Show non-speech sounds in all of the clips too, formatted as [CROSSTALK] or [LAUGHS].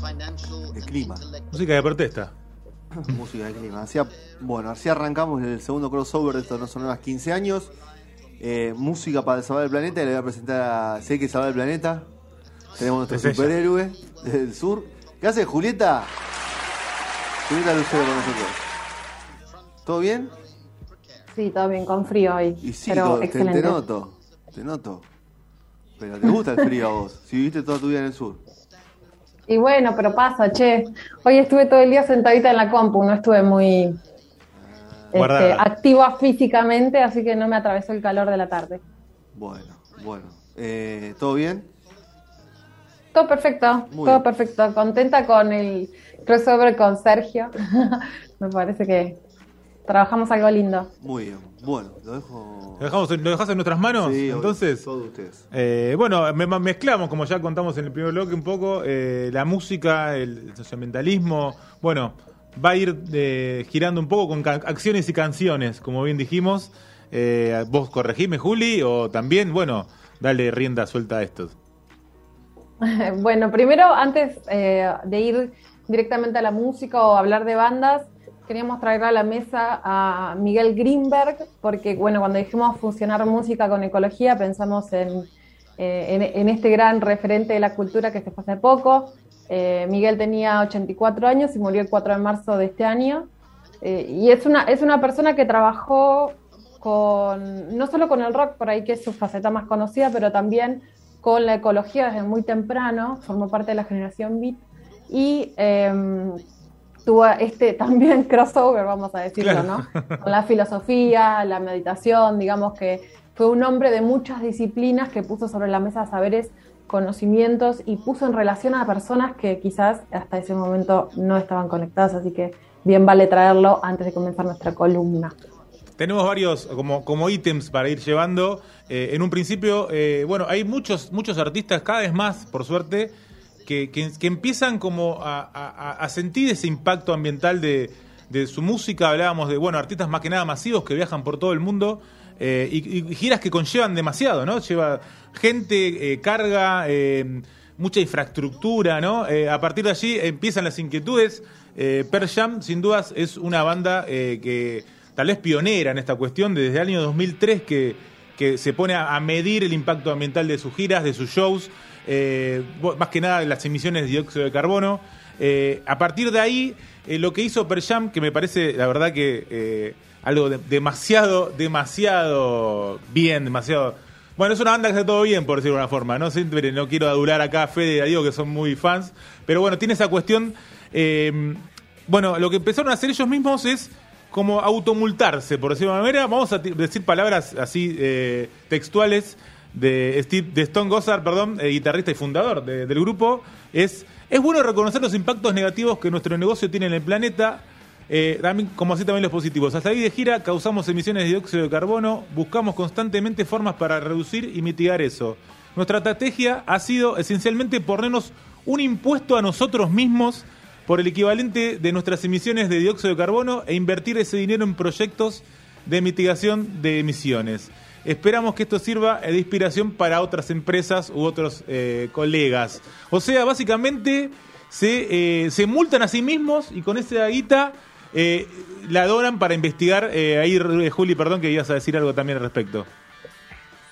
Financial, de and clima. intellectual Música de protesta. [COUGHS] Música de clima. Hacía, bueno, así arrancamos el segundo crossover de estos no son nuevas 15 años. Eh, música para salvar el planeta. y Le voy a presentar a Sé que salvar el planeta. Tenemos nuestro Es ella. superhéroe desde el sur. ¿Qué hace Julieta? Julieta Lucero con nosotros. ¿Todo bien? Sí, todo bien, con frío hoy. Y sí, pero todo- te, excelente. te noto. Te noto. Pero te gusta el frío a vos. Si viviste toda tu vida en el sur. Y bueno, pero pasa, che. Hoy estuve todo el día sentadita en la compu, no estuve muy este, activa físicamente, así que no me atravesó el calor de la tarde. Bueno, bueno. Eh, ¿Todo bien? Todo perfecto, Muy todo bien. perfecto. Contenta con el crossover con Sergio. [LAUGHS] me parece que trabajamos algo lindo. Muy bien. Bueno, lo dejo. ¿Lo, dejamos, ¿Lo dejas en nuestras manos? Sí, Entonces, Todos ustedes. eh, bueno, me- me- mezclamos, como ya contamos en el primer bloque, un poco eh, la música, el socioambientalismo. Bueno, va a ir eh, girando un poco con acciones y canciones, como bien dijimos. Eh, vos corregime, Juli, o también, bueno, dale rienda suelta a estos. [LAUGHS] Bueno, primero, antes eh, de ir directamente a la música o hablar de bandas, queríamos traer a la mesa a Miguel Greenberg, porque bueno, cuando dijimos fusionar música con ecología, pensamos en, eh, en, en este gran referente de la cultura que se fue hace poco. Eh, Miguel tenía 84 años y murió el 4 de marzo de este año. Eh, y es una, es una persona que trabajó con, no solo con el rock, por ahí que es su faceta más conocida, pero también con la ecología desde muy temprano, formó parte de la generación Beat y eh, tuvo este [LAUGHS] también crossover, vamos a decirlo, Claro. ¿no? Con la filosofía, la meditación, digamos que fue un hombre de muchas disciplinas que puso sobre la mesa saberes, conocimientos y puso en relación a personas que quizás hasta ese momento no estaban conectadas, así que bien vale traerlo antes de comenzar nuestra columna. Tenemos varios como, como ítems para ir llevando. Eh, en un principio, eh, bueno, hay muchos, muchos artistas, cada vez más, por suerte, que, empiezan como a, sentir ese impacto ambiental de, su música. Hablábamos de, bueno, artistas más que nada masivos que viajan por todo el mundo eh, y, giras que conllevan demasiado, ¿no? Lleva gente, eh, carga, eh, mucha infraestructura, ¿no? A partir de allí empiezan las inquietudes. Pearl Jam, sin dudas, es una banda que tal vez pionera en esta cuestión, desde el año 2003 que, que se pone a medir el impacto ambiental de sus giras, de sus shows, eh, más que nada las emisiones de dióxido de carbono. Eh, a partir de ahí, eh, lo que hizo Pearl Jam, que me parece, la verdad que algo de- demasiado, demasiado bien, demasiado... Bueno, es una banda que hace todo bien, por decirlo de una forma. No siempre no quiero adular acá a Fede y a Diego, que son muy fans. Pero bueno, tiene esa cuestión. bueno, lo que empezaron a hacer ellos mismos es como automultarse, por decirlo de una manera. Vamos a decir palabras así textuales de, Steve, de Stone Gossard, perdón, eh, guitarrista y fundador de- del grupo. Es, es bueno reconocer los impactos negativos que nuestro negocio tiene en el planeta. Eh, también, como así también los positivos. Hasta ahí de gira causamos emisiones de dióxido de carbono, buscamos constantemente formas para reducir y mitigar eso. Nuestra estrategia ha sido esencialmente ponernos un impuesto a nosotros mismos por el equivalente de nuestras emisiones de dióxido de carbono e invertir ese dinero en proyectos de mitigación de emisiones. Esperamos que esto sirva de inspiración para otras empresas u otros eh, colegas. O sea, básicamente se, eh, se multan a sí mismos y con esa guita eh, la donan para investigar. Eh, ahí, eh, Juli, perdón que ibas a decir algo también al respecto.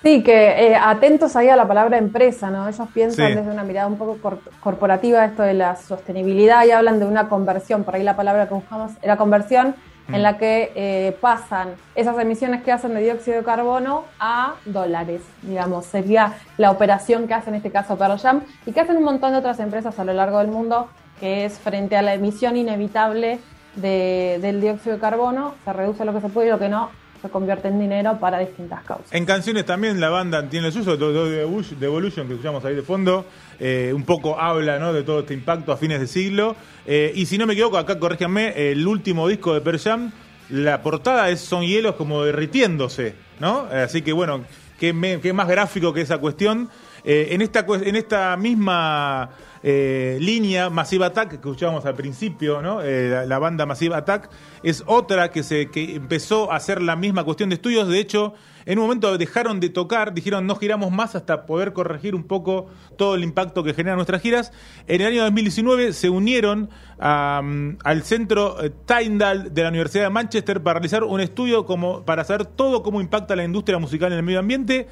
Sí, que eh, atentos ahí a la palabra empresa, ¿no? Ellos piensan Sí. desde una mirada un poco cor- corporativa esto de la sostenibilidad y hablan de una conversión, por ahí la palabra que buscamos era conversión, En la que eh, pasan esas emisiones que hacen de dióxido de carbono a dólares, digamos, sería la operación que hace en este caso Pearl Jam y que hacen un montón de otras empresas a lo largo del mundo, que es frente a la emisión inevitable de- del dióxido de carbono, se reduce lo que se puede y lo que no, se convierte en dinero para distintas causas. En canciones también la banda tiene el suyo, de Evolution, que escuchamos ahí de fondo, eh, un poco habla ¿no? de todo este impacto a fines de siglo. Eh, y si no me equivoco, acá corríjanme, el último disco de Pearl Jam, la portada es son hielos como derritiéndose, ¿no? Así que bueno, qué, más gráfico que esa cuestión. Eh, en, esta, en esta misma eh, línea Massive Attack que escuchábamos al principio, ¿no? Eh, la, banda Massive Attack es otra que se que empezó a hacer la misma cuestión de estudios. De hecho, en un momento dejaron de tocar, dijeron no giramos más hasta poder corregir un poco todo el impacto que generan nuestras giras. En el año 2019 se unieron al centro eh, Tyndall de la Universidad de Manchester para realizar un estudio como para saber todo cómo impacta la industria musical en el medio ambiente.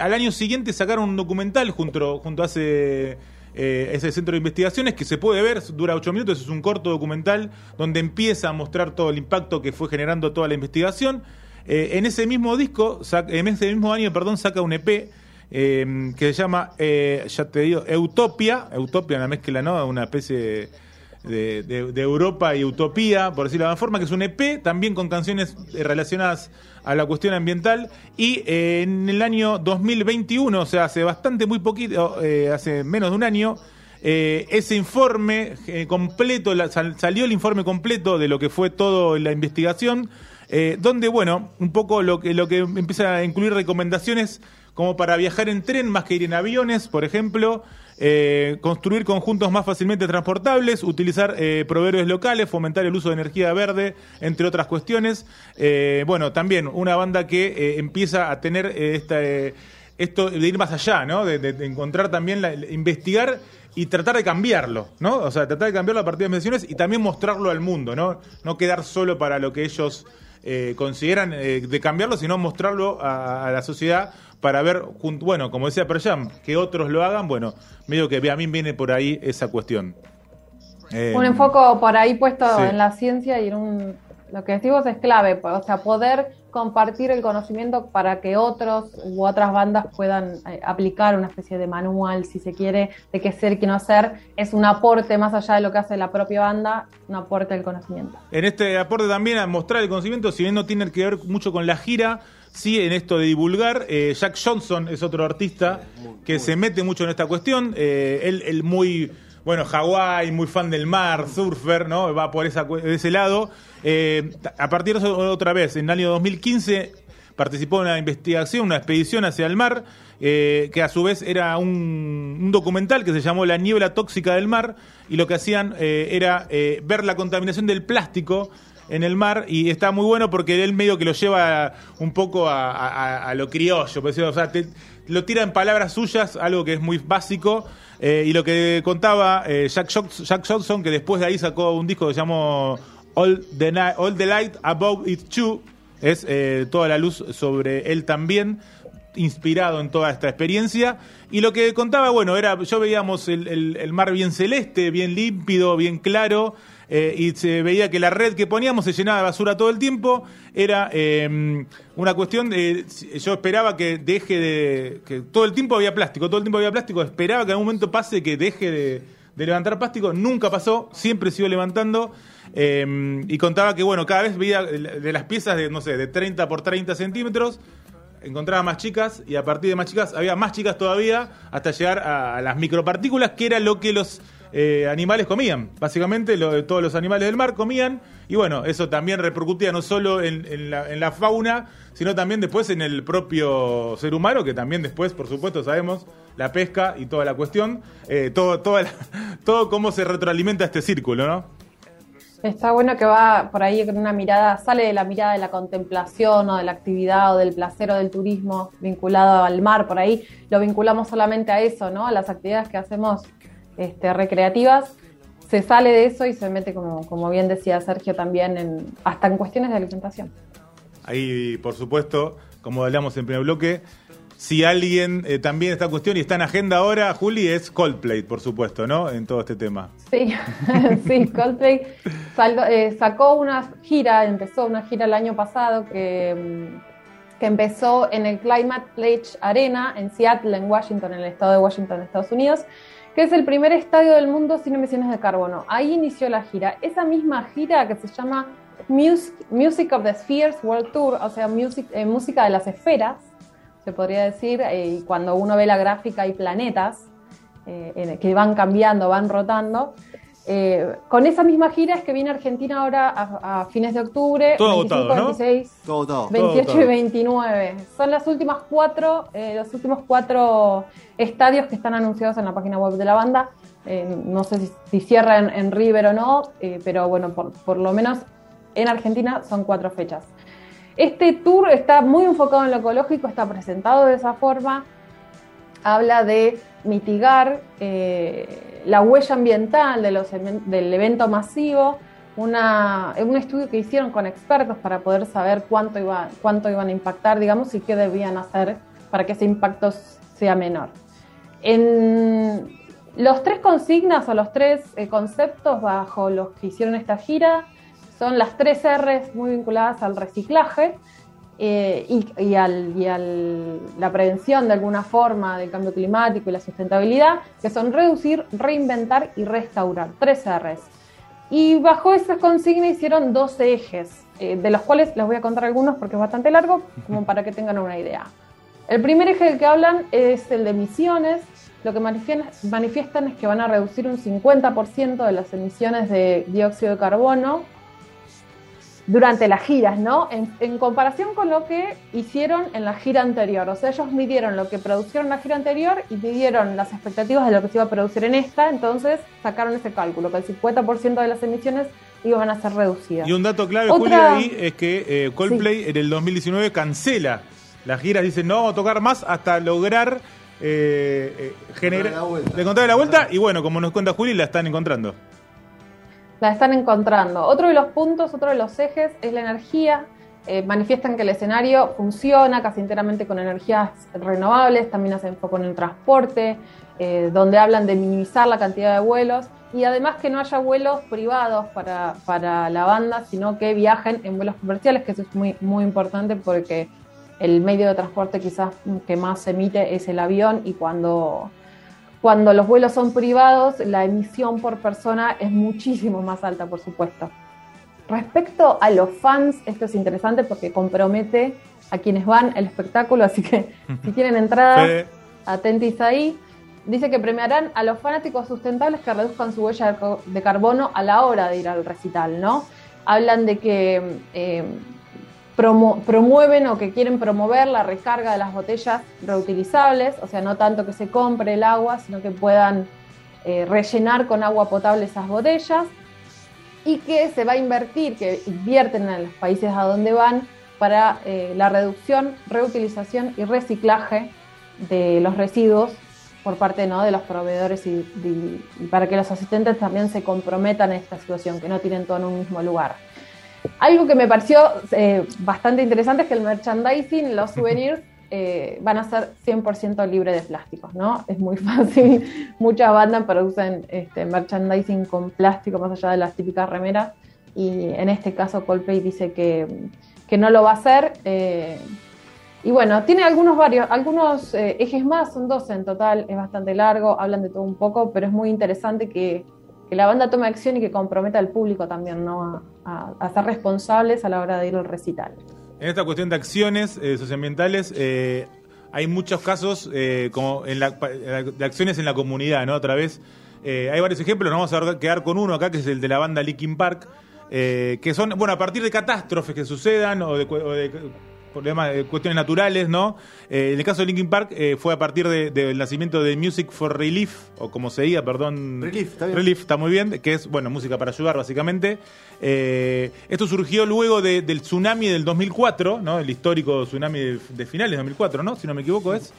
al año siguiente sacaron un documental junto, junto a eh, ese centro de investigaciones que se puede ver, dura ocho minutos, es un corto documental donde empieza a mostrar todo el impacto que fue generando toda la investigación. Eh, en ese mismo disco, en ese mismo año, perdón, saca un EP eh, que se llama, ya te digo, Utopia, Utopia, una mezcla, ¿no? Una especie de, de, Europa y Utopía, por decirlo de alguna forma, que es un EP, también con canciones relacionadas a la cuestión ambiental. Y eh, en el año 2021, o sea, hace bastante, muy poquito, eh, hace menos de un año, eh, ese informe completo, salió el informe completo de lo que fue toda la investigación, donde, bueno, un poco lo que, lo que empieza a incluir recomendaciones como para viajar en tren más que ir en aviones, por ejemplo. Eh, construir conjuntos más fácilmente transportables, utilizar eh, proveedores locales, fomentar el uso de energía verde, entre otras cuestiones. Eh, bueno, también una banda que empieza a tener esta, esto de ir más allá, ¿no? De, encontrar también, la, investigar y tratar de cambiarlo, ¿no? O sea, tratar de cambiarlo a partir de mediciones y también mostrarlo al mundo, ¿no? No quedar solo para lo que ellos consideran de cambiarlo, sino mostrarlo a la sociedad para ver, bueno, como decía Perjam, que otros lo hagan, bueno, medio que a mí viene por ahí esa cuestión. Eh, un enfoque por ahí puesto en la ciencia y en un, lo que decimos es clave, o sea, poder compartir el conocimiento para que otros u otras bandas puedan eh, aplicar una especie de manual, si se quiere, de qué ser qué no ser, es un aporte más allá de lo que hace la propia banda, un aporte del conocimiento. En este aporte también a mostrar el conocimiento, si bien no tiene que ver mucho con la gira, sí en esto de divulgar. Eh, Jack Johnson es otro artista que se mete mucho en esta cuestión. Eh, él, muy, bueno, Hawái, muy fan del mar, surfer, ¿no? Va por esa, ese lado. Eh, a partir de otra vez, en el año 2015 participó en una investigación, una expedición hacia el mar, que a su vez era un, un, documental que se llamó La niebla tóxica del mar, y lo que hacían era ver la contaminación del plástico en el mar y está muy bueno porque él medio que lo lleva un poco a, lo criollo, pues, o sea, lo tira en palabras suyas, algo que es muy básico. Eh, y lo que contaba eh, Jack, Jack, Johnson, que después de ahí sacó un disco que se llamó All the, Light Above It's True, es eh, toda la luz sobre él también, inspirado en toda esta experiencia. Y lo que contaba, bueno, era, yo veíamos el mar bien celeste, bien límpido, bien claro. Eh, y se veía que la red que poníamos se llenaba de basura todo el tiempo. Era em, una cuestión de. Yo esperaba que deje de. que todo el tiempo había plástico, todo el tiempo había plástico. Esperaba que en algún momento pase que deje de, levantar plástico. Nunca pasó, siempre siguió levantando. Em, y contaba que, bueno, cada vez veía de las piezas de, no sé, de 30 por 30 centímetros encontraba más chicas y a partir de más chicas había más chicas todavía hasta llegar a las micropartículas, que era lo que los eh, animales comían. Básicamente lo, todos los animales del mar comían y bueno, eso también repercutía no solo en, la, fauna, sino también después en el propio ser humano, que también después, por supuesto, sabemos la pesca y toda la cuestión, eh, todo, [LAUGHS] todo cómo se retroalimenta este círculo, ¿no? Está bueno que va por ahí con una mirada, sale de la mirada de la contemplación o de la actividad o del placer o del turismo vinculado al mar, por ahí lo vinculamos solamente a eso, ¿no? A las actividades que hacemos este, recreativas, se sale de eso y se mete, como, como bien decía Sergio, también en, hasta en cuestiones de alimentación. Ahí, por supuesto, como hablamos en primer bloque, si alguien eh, también esta cuestión y está en agenda ahora, Juli, es Coldplay, por supuesto, ¿no? En todo este tema. Sí, [LAUGHS] sí, Coldplay eh, sacó una gira, empezó una gira el año pasado que, mm, que empezó en el Climate Pledge Arena en Seattle, en Washington, en el estado de Washington, Estados Unidos que es el primer estadio del mundo sin emisiones de carbono. Ahí inició la gira. Esa misma gira que se llama Music, Music of the Spheres World Tour, o sea, music, eh, música de las esferas, se podría decir, eh, y cuando uno ve la gráfica hay planetas eh, que van cambiando, van rotando. Eh, con esa misma gira es que viene Argentina ahora a, a fines de octubre, Todo 25, agotado, ¿no? 26, Todo, todo. 28 todo. y 29. Son las últimas cuatro, eh, los últimos cuatro estadios que están anunciados en la página web de la banda. Eh, no sé si, si cierran en River o no, eh, pero bueno, por, por lo menos en Argentina son cuatro fechas. Este tour está muy enfocado en lo ecológico, está presentado de esa forma. Habla de mitigar eh, la huella ambiental del evento masivo. Un estudio que hicieron con expertos para poder saber cuánto, cuánto iban a impactar, digamos, y qué debían hacer para que ese impacto sea menor. En los tres consignas o los tres eh, conceptos bajo los que hicieron esta gira son las tres R's muy vinculadas al reciclaje eh, y, y al, y al- la prevención de alguna forma del cambio climático y la sustentabilidad, que son reducir, reinventar y restaurar. Tres R's. Y bajo esas consignas hicieron 12 ejes, eh, de los cuales les voy a contar algunos porque es bastante largo, como para que tengan una idea. El primer eje del que hablan es el de emisiones. Lo que manifiestan es que van a reducir un 50% de las emisiones de dióxido de carbono durante las giras, ¿no? En, en comparación con lo que hicieron en la gira anterior. O sea, ellos midieron lo que produjeron en la gira anterior y midieron las expectativas de lo que se iba a producir en esta, entonces sacaron ese cálculo, que el 50% de las emisiones iban a ser reducidas. Y un dato clave, Otra- Julio, ahí es que eh, Coldplay en el 2019 cancela las giras, dice no vamos a tocar más hasta lograr eh, eh, generar la vuelta. de encontrar la vuelta y bueno, como nos cuenta Juli, la están encontrando. La están encontrando. Otro de los puntos, otro de los ejes es la energía. Eh, manifiestan que el escenario funciona casi enteramente con energías renovables, también hacen foco en el transporte, eh, donde hablan de minimizar la cantidad de vuelos y además que no haya vuelos privados para, para la banda, sino que viajen en vuelos comerciales, que eso es muy, muy importante porque el medio de transporte quizás que más se emite es el avión y cuando cuando los vuelos son privados, la emisión por persona es muchísimo más alta, por supuesto. Respecto a los fans, esto es interesante porque compromete a quienes van el espectáculo, así que [LAUGHS] si tienen entradas, Fede. atentis ahí. Dice que premiarán a los fanáticos sustentables que reduzcan su huella de carbono a la hora de ir al recital, ¿no? Hablan de que eh, promo- promueven o que quieren promover la recarga de las botellas reutilizables, o sea, no tanto que se compre el agua, sino que puedan eh, rellenar con agua potable esas botellas y que se va a invertir, que invierten en los países a donde van para eh, la reducción, reutilización y reciclaje de los residuos por parte ¿no? de los proveedores y, y- y para que los asistentes también se comprometan en esta situación, que no tienen todo en un mismo lugar. Algo que me pareció eh, bastante interesante es que el merchandising, los souvenirs, eh, van a ser 100% libre de plásticos, ¿no? Es muy [LAUGHS] fácil. Muchas bandas producen este, merchandising con plástico más allá de las típicas remeras y en este caso Coldplay dice que, que no lo va a hacer. eh, y bueno, tiene algunos varios, algunos ejes más, son 12 en total, es bastante largo, hablan de todo un poco, pero es muy interesante que, que la banda tome acción y que comprometa al público también, ¿no? A- ser responsables a la hora de ir al recital. En esta cuestión de acciones eh, socioambientales, eh, hay muchos casos eh, como de acciones en la comunidad, ¿no? Otra vez, hay varios ejemplos, nos vamos a quedar con uno acá, que es el de la banda Linkin Park, que son, bueno, a partir de catástrofes que sucedan o de, o de problemas, de cuestiones naturales, ¿no? Eh, en el caso de Linkin Park eh, fue a partir de- del nacimiento de Music for Relief, o como se diga, perdón. Relief, está bien. Relief, está muy bien, que es, bueno, música para ayudar, básicamente. Eh, esto surgió luego de- del tsunami del 2004, ¿no? El histórico tsunami de, de finales de 2004, ¿no? Si no me equivoco, es.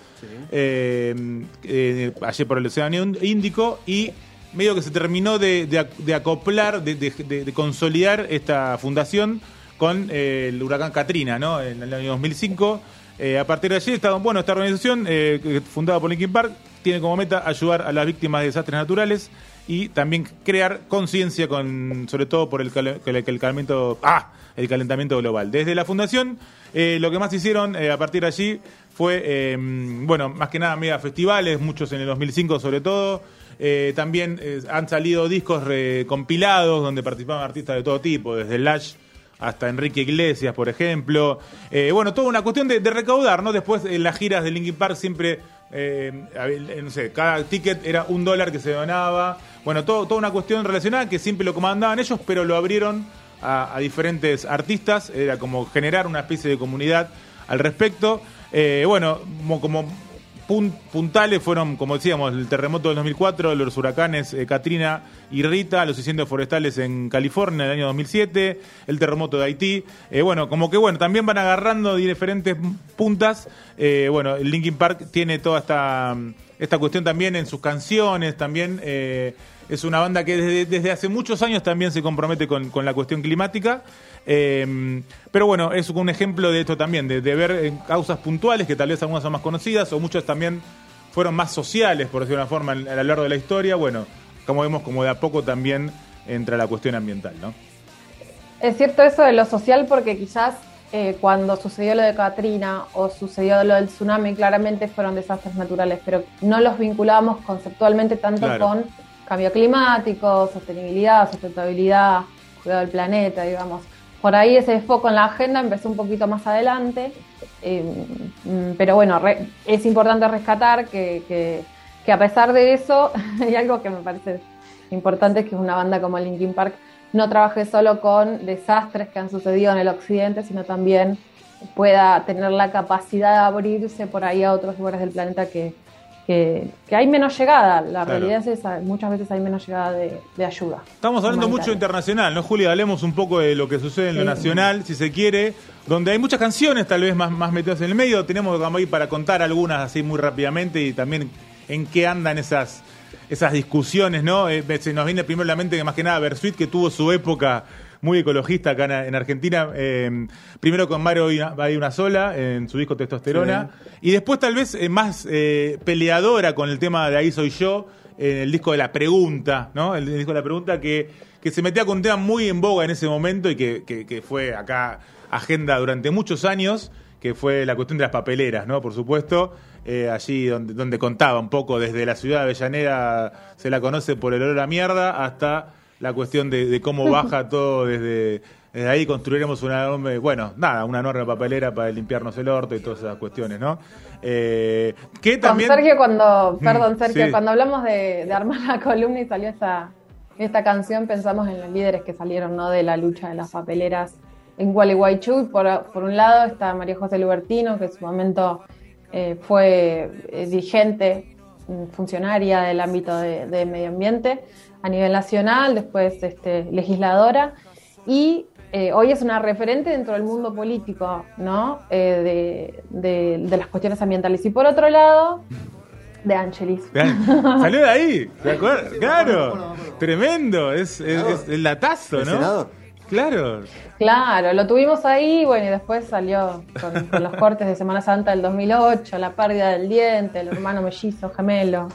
Eh, eh, allí por el Océano Índico y medio que se terminó de, de de acoplar, de, de- de- de consolidar esta fundación con eh, el huracán Katrina, ¿no? En el año 2005. Eh, a partir de allí, esta, bueno, esta organización, eh, fundada por Linkin Park, tiene como meta ayudar a las víctimas de desastres naturales y también crear conciencia con, sobre todo por el, cal- el, el calentamiento, ah, el calentamiento global. Desde la fundación, eh, lo que más hicieron eh, a partir de allí fue, eh, bueno, más que nada mega festivales, muchos en el 2005 sobre todo. También han salido discos re- compilados donde participaban artistas de todo tipo, desde Lash hasta Enrique Iglesias, por ejemplo. Eh, bueno, toda una cuestión de, recaudar, ¿no? Después en las giras de Linkin Park siempre, eh, a- no sé, cada ticket era un dólar que se donaba. Bueno, todo, toda una cuestión relacionada que siempre lo comandaban ellos, pero lo abrieron a, a diferentes artistas. Era como generar una especie de comunidad al respecto. Eh, bueno, como, como pun- puntales fueron, como decíamos, el terremoto del 2004, los huracanes eh, Katrina y Rita, los incendios forestales en California en el año 2007, el terremoto de Haití. Eh, bueno, como que bueno, también van agarrando diferentes puntas. Eh, bueno, el Linkin Park tiene toda esta, esta cuestión también en sus canciones, también eh, es una banda que desde, desde hace muchos años también se compromete con, con la cuestión climática. Eh, pero bueno, es un ejemplo de esto también, de, de ver en causas puntuales, que tal vez algunas son más conocidas, o muchas también fueron más sociales, por decirlo de una forma, a lo largo de la historia. Bueno, como vemos, como de a poco también entra la cuestión ambiental, ¿no? Es cierto eso de lo social porque quizás eh, cuando sucedió lo de Katrina o sucedió lo del tsunami, claramente fueron desastres naturales, pero no los vinculábamos conceptualmente tanto Claro. con cambio climático, sostenibilidad, sustentabilidad, cuidado del planeta, digamos. Por ahí ese foco en la agenda empezó un poquito más adelante, eh, pero bueno, re- es importante rescatar que, que- que a pesar de eso, [LAUGHS] hay algo que me parece importante, es que una banda como Linkin Park no trabaje solo con desastres que han sucedido en el occidente, sino también pueda tener la capacidad de abrirse por ahí a otros lugares del planeta que, que, que hay menos llegada. La Claro. realidad es esa, muchas veces hay menos llegada de, de ayuda. Estamos hablando mucho internacional, ¿no, Julia? Hablemos un poco de lo que sucede en lo Sí. nacional, si se quiere, donde hay muchas canciones tal vez más, más metidas en el medio. Tenemos ahí para contar algunas así muy rápidamente y también en qué andan esas esas discusiones, ¿no? Eh, se nos viene primero a la mente que más que nada Versuit, que tuvo su época muy ecologista acá en, en Argentina, eh, primero con Mario Hay una sola, en su disco Testosterona, y después tal vez eh, más eh, peleadora con el tema de Ahí soy yo, en el disco de la pregunta, ¿no? El, disco de la pregunta que, que se metía con un tema muy en boga en ese momento y que, que- que fue acá agenda durante muchos años, que fue la cuestión de las papeleras, ¿no? Por supuesto, eh, allí donde, donde contaba un poco desde la ciudad de Avellaneda, se la conoce por el olor a mierda, hasta la cuestión de, de cómo baja [LAUGHS] todo desde, desde ahí construiremos una, bueno, nada, una enorme papelera para limpiarnos el orto y todas esas cuestiones, ¿no? Eh, que también... Con Sergio, cuando, Mm, perdón, Sergio, sí. cuando hablamos de, de armar la columna y salió esta, esta canción, pensamos en los líderes que salieron ¿no? de la lucha de las papeleras en Gualeguaychú. Por, por un lado está María José Lubertino, que en su momento eh, fue eh, dirigente, mm, funcionaria del ámbito de, de medio ambiente a nivel nacional, después este, legisladora, y eh, hoy es una referente dentro del mundo político, ¿no? Eh, de, de- de las cuestiones ambientales. Y por otro lado, de Angelis. [LAUGHS] Salió de ahí, ¿te acuerdas? Sí, Claro, tremendo, es, es- es el latazo, ¿no? Claro, Claro, lo tuvimos ahí, bueno, y después salió con, con los cortes de Semana Santa del 2008, la pérdida del diente, el hermano mellizo, gemelo.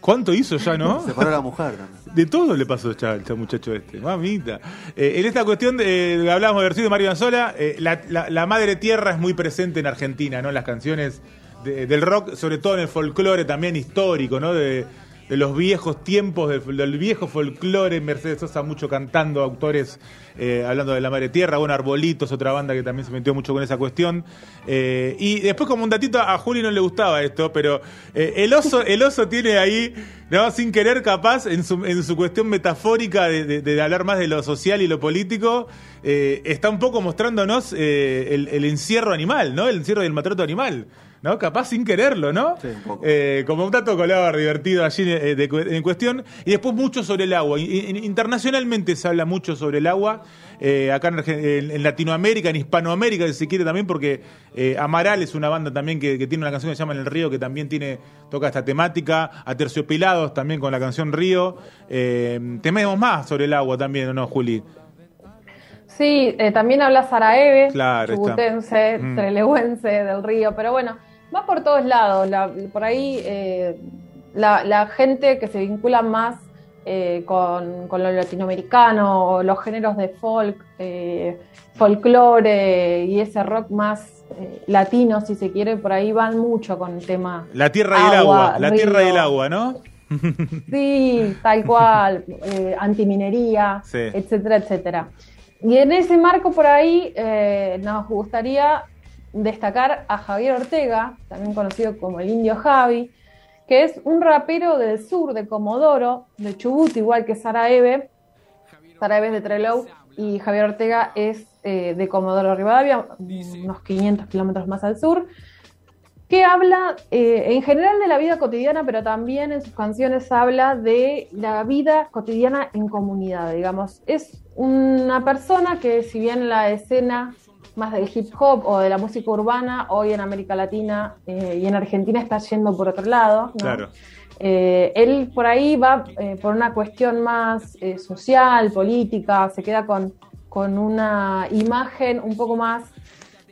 ¿Cuánto hizo ya, no? Separó a la mujer también. De todo le pasó ya al muchacho este, mamita. Eh, en esta cuestión, de, eh, hablábamos de Versuit de Mario Anzola, eh, la, la- la madre tierra es muy presente en Argentina, ¿no? En las canciones de- del rock, sobre todo en el folclore también histórico, ¿no? De, de los viejos tiempos, del, viejo folclore, Mercedes Sosa mucho cantando, autores eh, hablando de la madre tierra, bueno, Arbolitos, otra banda que también se metió mucho con esa cuestión. Eh, y después como un datito, a Juli no le gustaba esto, pero eh, el oso el oso tiene ahí, ¿no? sin querer capaz, en su, en su cuestión metafórica de, de- de hablar más de lo social y lo político, está un poco mostrándonos el, el encierro animal, ¿no? El encierro del maltrato animal. ¿No? Capaz sin quererlo, ¿no? Sí, un poco. Eh, como un dato color divertido allí eh, de cu- en cuestión. Y después mucho sobre el agua. Internacionalmente se habla mucho sobre el agua. eh, acá en, Argen- en- en Latinoamérica, en Hispanoamérica, si se quiere también, porque eh, Amaral es una banda también que, que tiene una canción que se llama En el Río, que también tiene toca esta temática. A Terciopelados también con la canción Río. Eh, tenemos más sobre el agua también, ¿o no, Juli? Sí, eh, también habla Saraeve, Claro, está. chubutense, Mm. trelewense del río, pero bueno, va por todos lados. La- por ahí eh, la, la gente que se vincula más eh, con, con lo latinoamericano, o los géneros de folk, eh, folclore y ese rock más eh, latino, si se quiere, por ahí van mucho con el tema. La tierra y el Agua. La río. tierra y el agua, ¿no? [LAUGHS] Sí, tal cual, eh, antiminería, Sí. etcétera, etcétera. y en ese marco por ahí eh, nos gustaría destacar a Javier Ortega, también conocido como el Indio Javi, que es un rapero del sur de Comodoro, de Chubut, igual que Sara Eve. Sara Eve es de Trelew y Javier Ortega es eh, de Comodoro Rivadavia, unos 500 kilómetros más al sur, que habla eh, en general de la vida cotidiana, pero también en sus canciones habla de la vida cotidiana en comunidad, digamos. Es una persona que si bien la escena más del hip hop o de la música urbana, hoy en América Latina eh, y en Argentina está yendo por otro lado. Claro. Eh, él por ahí va eh, por una cuestión más social, política, se queda con, con una imagen un poco más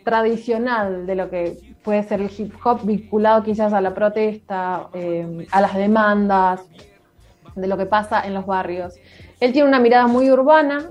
tradicional de lo que puede ser el hip hop vinculado quizás a la protesta, a las demandas, de lo que pasa en los barrios. Él tiene una mirada muy urbana,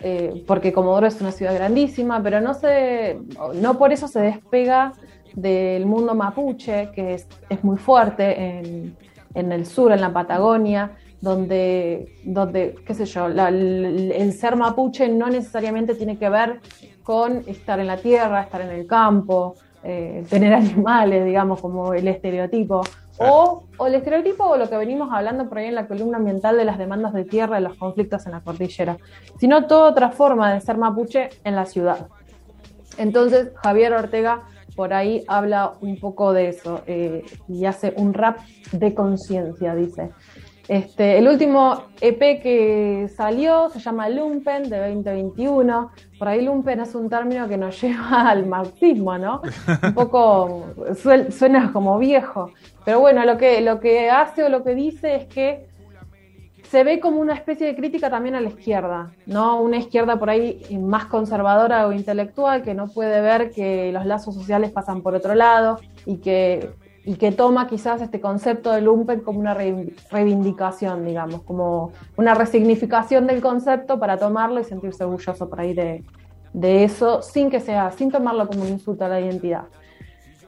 eh, porque Comodoro es una ciudad grandísima, pero no, se, no por eso se despega del mundo mapuche, que es, muy fuerte en, el sur, en la Patagonia, donde, donde qué sé yo, el, ser mapuche no necesariamente tiene que ver con estar en la tierra, estar en el campo, eh, tener [LAUGHS] animales, digamos, como el estereotipo. O, el estereotipo o lo que venimos hablando por ahí en la columna ambiental de las demandas de tierra y los conflictos en la cordillera, sino toda otra forma de ser mapuche en la ciudad. Entonces, Javier Ortega por ahí habla un poco de eso eh, y hace un rap de conciencia, dice. Este, el último EP que salió se llama Lumpen de 2021. Por ahí Lumpen es un término que nos [LAUGHS] lleva al marxismo, ¿no? Un poco suena como viejo. Pero bueno, lo que, lo que hace o lo que dice es que se ve como una especie de crítica también a la izquierda, ¿no? Una izquierda por ahí más conservadora o intelectual que no puede ver que los lazos sociales pasan por otro lado y que y que toma quizás este concepto de lumpen como una reivindicación, digamos, como una resignificación del concepto para tomarlo y sentirse orgulloso por ahí de, eso, sin que sea, sin tomarlo como un insulto a la identidad.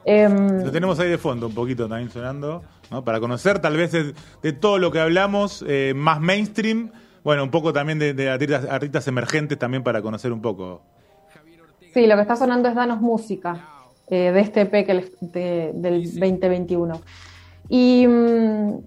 Em, lo tenemos ahí de fondo, un poquito también sonando, ¿no? para conocer tal vez de, todo lo que hablamos, eh, más mainstream, bueno, un poco también de, de artistas emergentes también para conocer un poco. Sí, lo que está sonando es Danos Música. Eh, de este EP que del 2021. Y mm,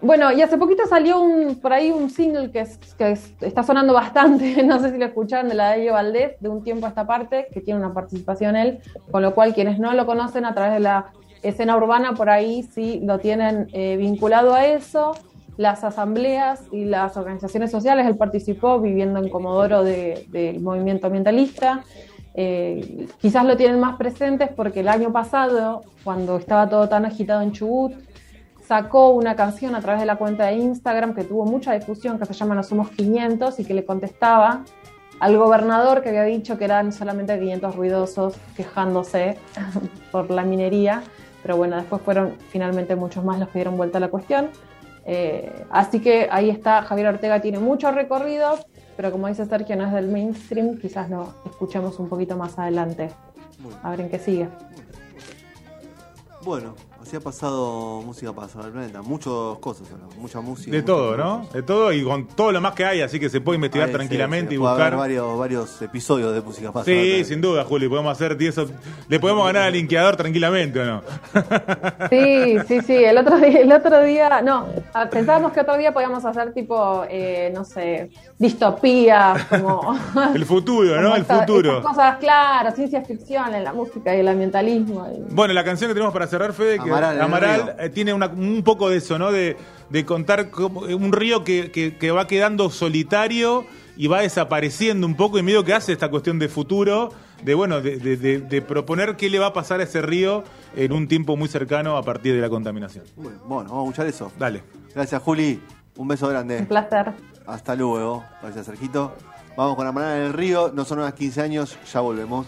bueno, y hace poquito salió un, por ahí un single que, que está sonando bastante, [LAUGHS] no sé si lo escucharon, de la de Elio Valdés, de un tiempo a esta parte, que tiene una participación él, con lo cual quienes no lo conocen a través de la escena urbana, por ahí sí lo tienen eh, vinculado a eso. Las asambleas y las organizaciones sociales, él participó viviendo en Comodoro del movimiento ambientalista. Eh, quizás lo tienen más presentes porque el año pasado, cuando estaba todo tan agitado en Chubut, sacó una canción a través de la cuenta de Instagram que tuvo mucha difusión, que se llama Nos Somos 500, y que le contestaba al gobernador que había dicho que eran solamente 500 ruidosos quejándose [LAUGHS] por la minería, pero bueno, después fueron finalmente muchos más los que dieron vuelta a la cuestión. Eh, así que ahí está, Javier Ortega tiene mucho recorrido, pero como dice Sergio, no es del mainstream, quizás lo escuchemos un poquito más adelante. A ver en qué sigue. Bueno, así ha pasado música para el planeta. Muchas cosas, mucha música. De todo, ¿no? De todo y con todo lo más que hay, así que se puede investigar tranquilamente y buscar. varios, varios episodios de música para Sí, sin duda, Juli. Podemos hacer 10. Le podemos ganar al linkeador tranquilamente, ¿o no? [LAUGHS] Sí, sí, sí. El otro día, el otro día no, pensábamos que otro día podíamos hacer tipo, eh, no sé, distopía, como. [LAUGHS] el futuro, ¿no? el futuro. cosas, claras, ciencia ficción en la música y el ambientalismo. Bueno, la canción que tenemos para cerrar, Fede, que Amaral, eh, tiene un poco de eso, ¿no? De, contar un río que, va quedando solitario y va desapareciendo un poco y medio que hace esta cuestión de futuro, de bueno, de, proponer qué le va a pasar a ese río en un tiempo muy cercano a partir de la contaminación. Bueno, vamos a escuchar eso. Dale. Gracias, Juli. Un beso grande. Un placer. Hasta luego. Gracias, Sergito. Vamos con Amaral en el río. No son unas 15 años, ya volvemos.